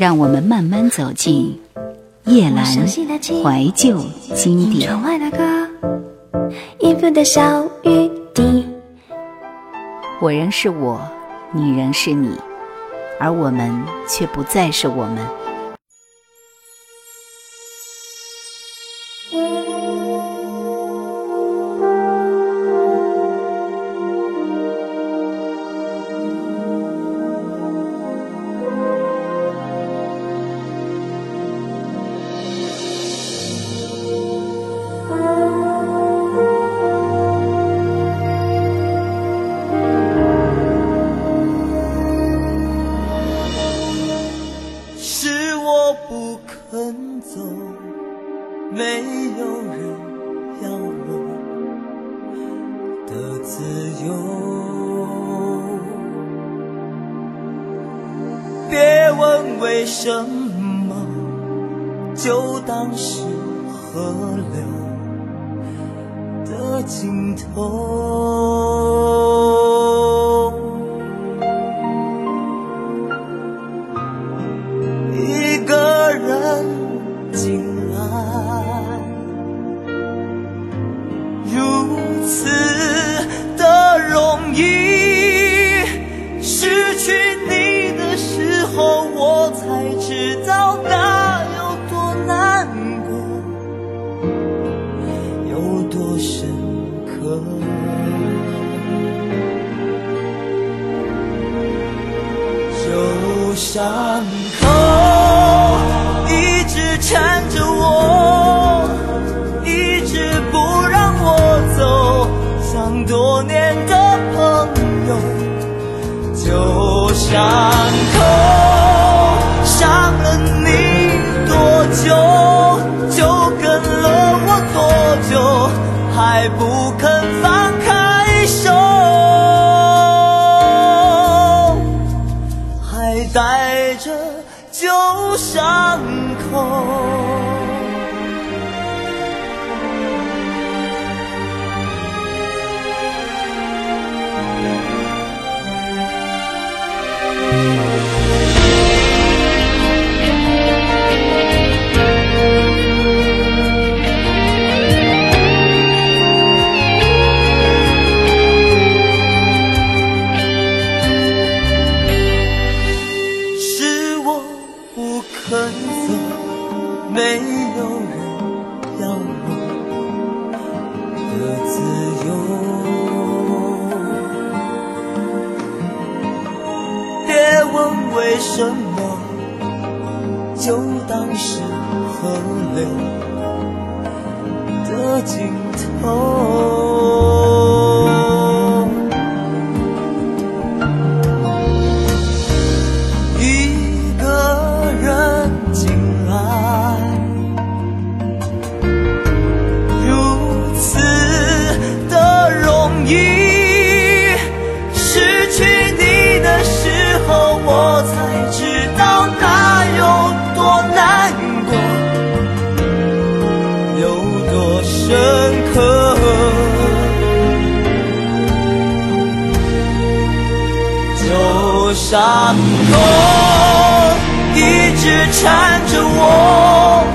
让我们慢慢走进夜阑怀旧经典。我仍是我，你仍是你，而我们却不再是我们。有人要我的自由别问为什么就当是河流的尽头。伤口一直缠着我，一直不让我走，像多年的朋友。就像伤伤痛一直缠着我，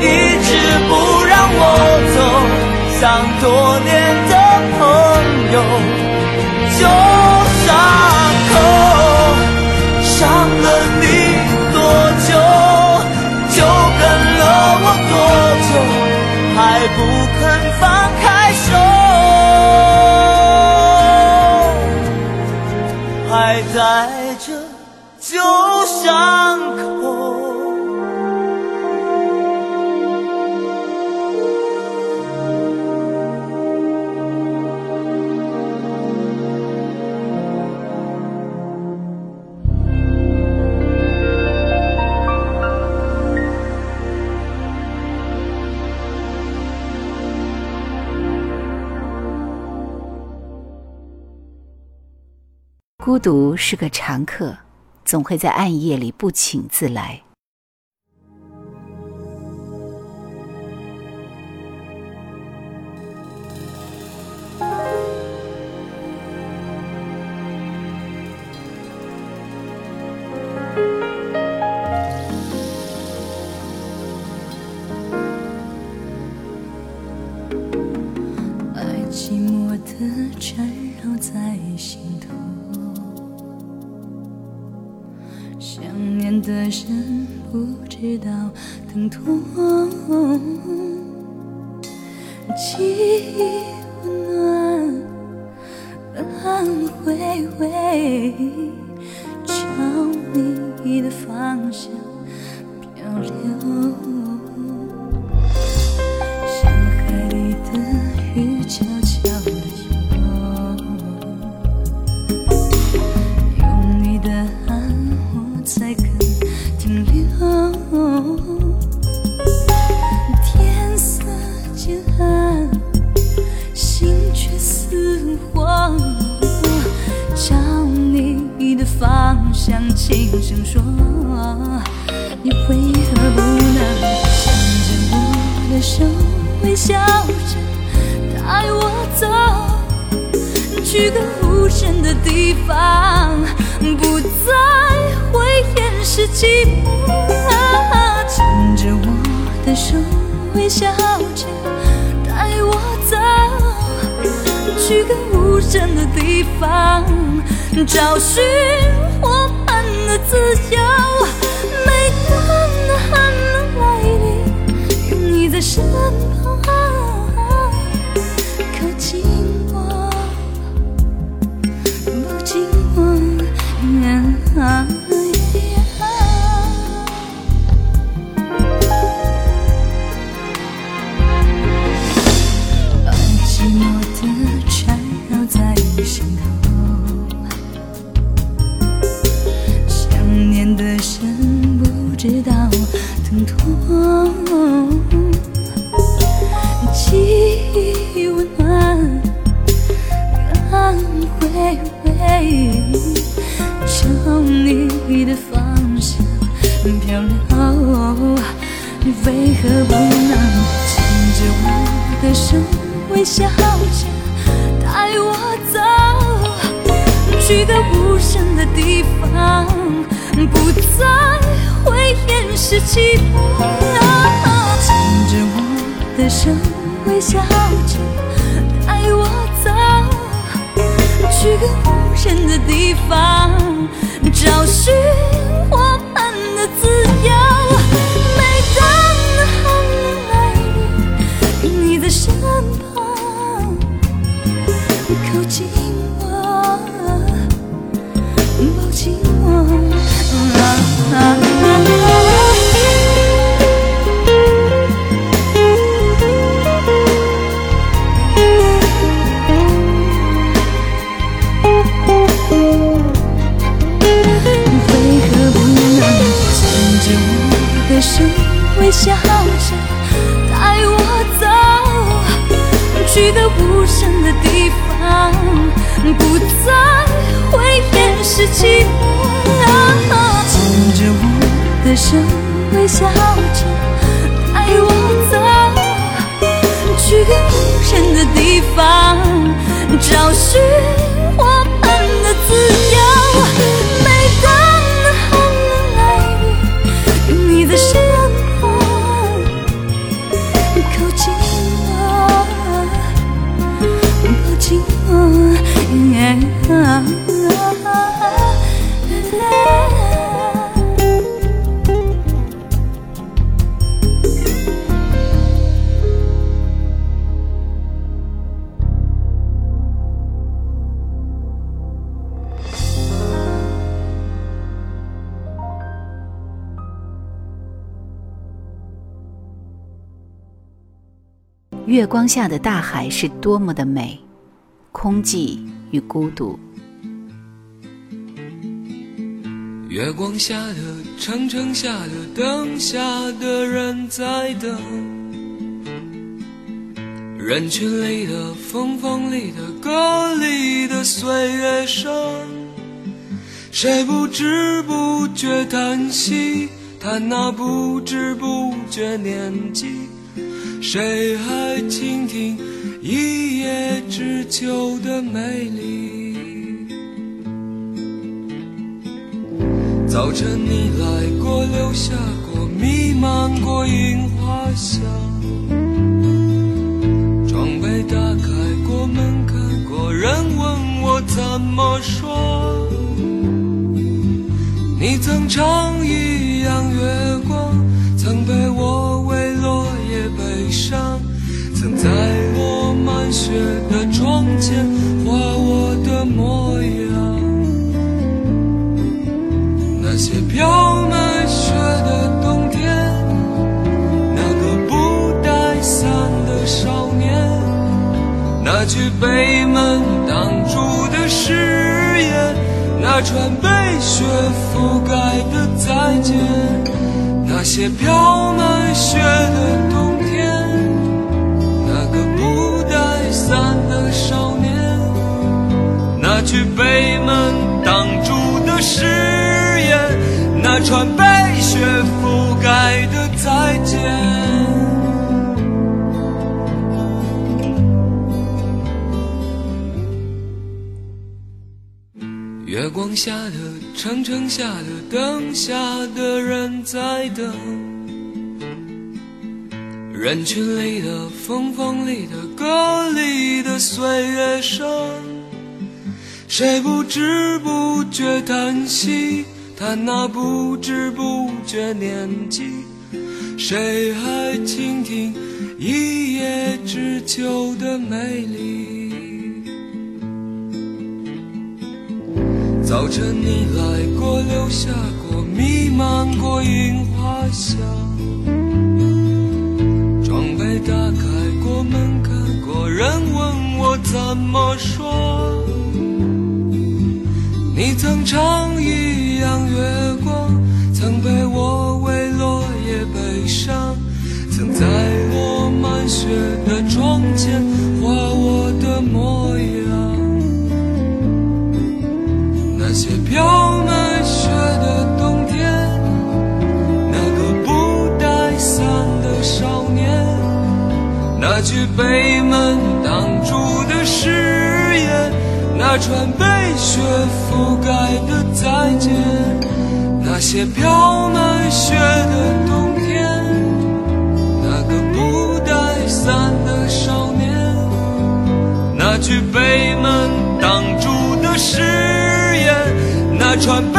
一直不让我走，像多年的朋友。就孤独是个常客总会在暗夜里不请自来。寂寞的的身不知道疼痛，记忆温暖，来回回，朝你的方向漂流。轻声说，你为何不能牵着我的手，微笑着带我走，去个无声的地方，不再会掩饰寂寞。牵着我的手，微笑着带我走，去个无声的地方，找寻我。的自由，每当那寒冷来临，有你在身去无人的地方找寻。月光下的大海是多么的美，空寂与孤独。月光下的长城下的灯下的人在等，人群里的风风里的歌里的岁月声，谁不知不觉叹息，叹那不知不觉年纪。谁还倾听一叶知秋的美丽？早晨你来过，留下过，弥漫过樱花香。窗被打开过，门开过，人问我怎么说？你曾唱一样月光，曾陪我，在落满雪的窗前画我的模样。那些飘满雪的冬天，那个不带伞的少年，那句被门挡住的誓言，那串被雪覆盖的再见，那些飘满雪的冬去北门挡住的誓言，那串被雪覆盖的再见。月光下的城，城下的灯下的人在等，人群里的风，风里的歌里的岁月声，谁不知不觉叹息？他那不知不觉年纪，谁还倾听一叶知秋的美丽？早晨你来过，留下过，弥漫过樱花香。窗被打开过，门开过，人问我怎么说？你曾唱一样月光，曾陪我为落叶悲伤，曾在落满雪的窗前画我的模样。那些飘满雪的冬天，那个不带伞的少年，那句被门那串被雪覆盖的再见，那些飘满雪的冬天，那个不带伞的少年，那句被门挡住的誓言，那串被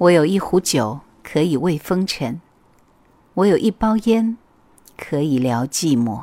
我有一壶酒可以慰风尘，我有一包烟可以聊寂寞。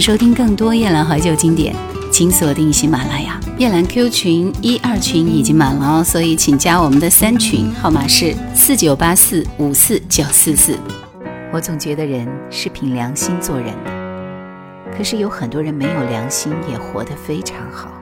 收听更多夜兰怀旧经典请锁定喜马拉雅。夜兰 q 群一二群已经满了哦所以请加我们的三群号码是四九八四五四九四四。我总觉得人是凭良心做人的可是有很多人没有良心也活得非常好。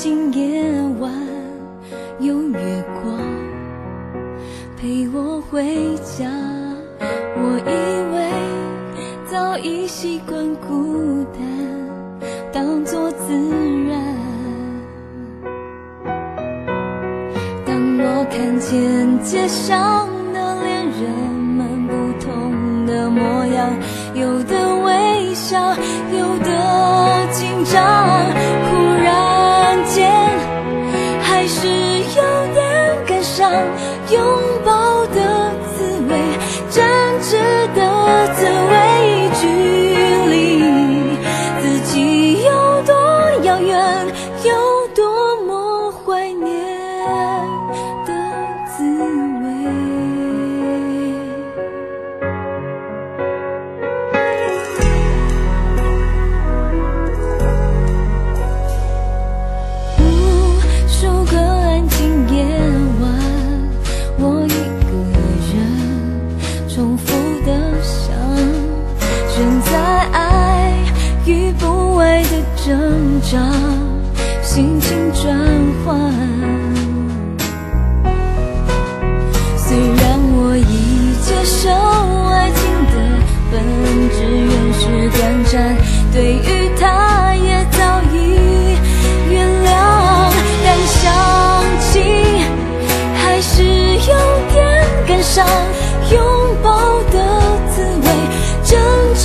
今夜晚有月光陪我回家我以为早已习惯孤单当做自然当我看见街上的恋人们不同的模样有的微笑有的紧张。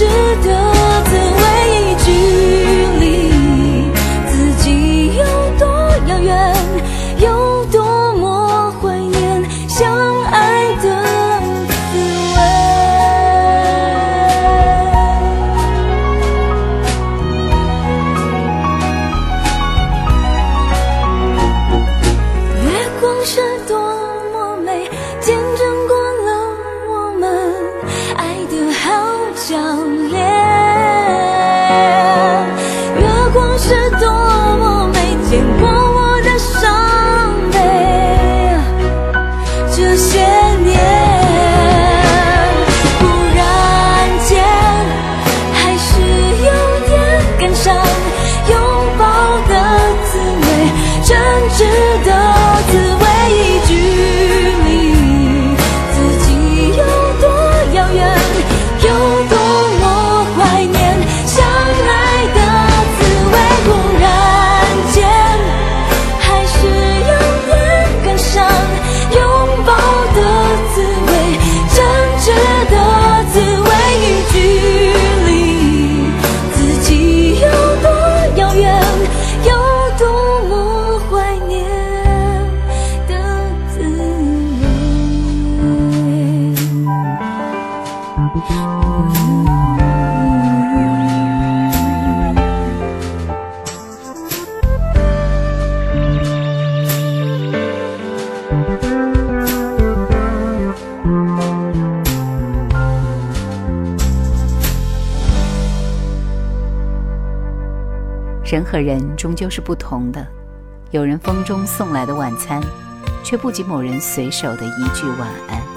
值得人和人终究是不同的。有人风中送来的晚餐却不及某人随手的一句晚安。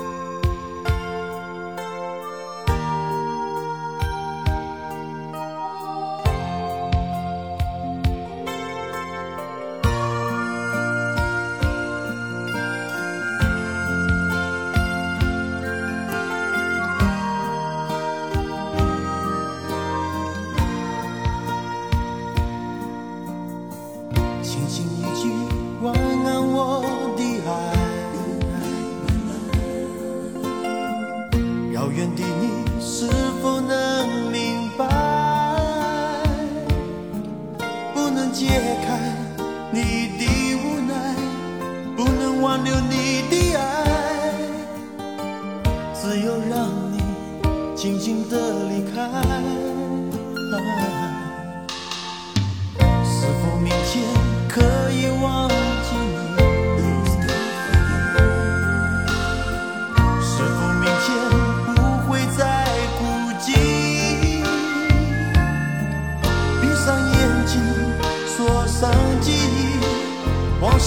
need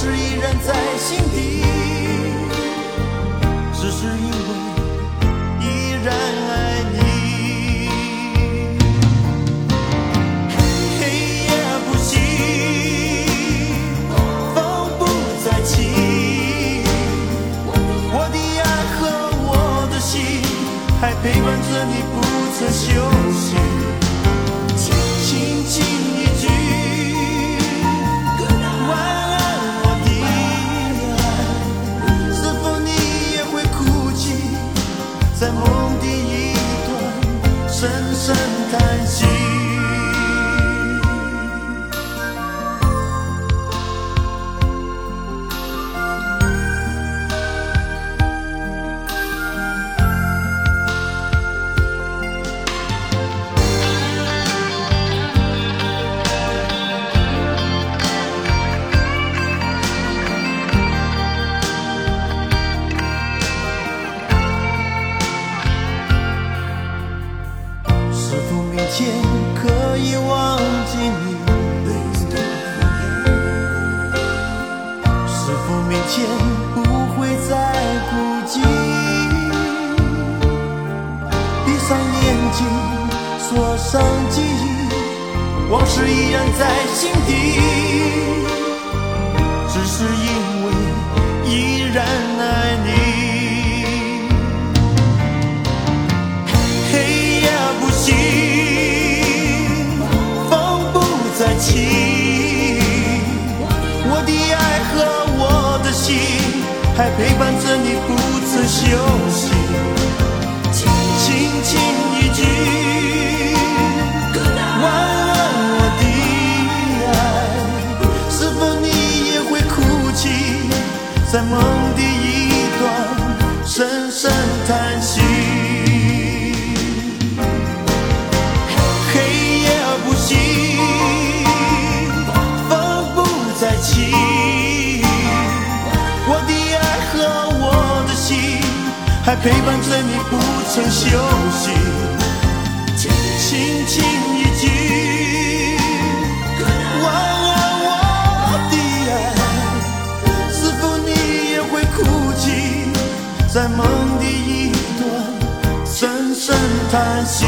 是依然在心底，只是因为依然爱你。黑夜不息，风不再起，我的爱和我的心还陪伴着你，不曾休息。listen. 前不会再孤寂。闭上眼睛，锁上记忆，往事依然在心底，只是因为依然爱你。黑夜不息，风不再起。心还陪伴着你，不曾休息。轻轻一句，晚安，我的爱，是否你也会哭泣，在梦的一端深深还陪伴着你，不曾休息。轻轻一句，晚安，我的爱，是否你也会哭泣，在梦的一端深深叹息？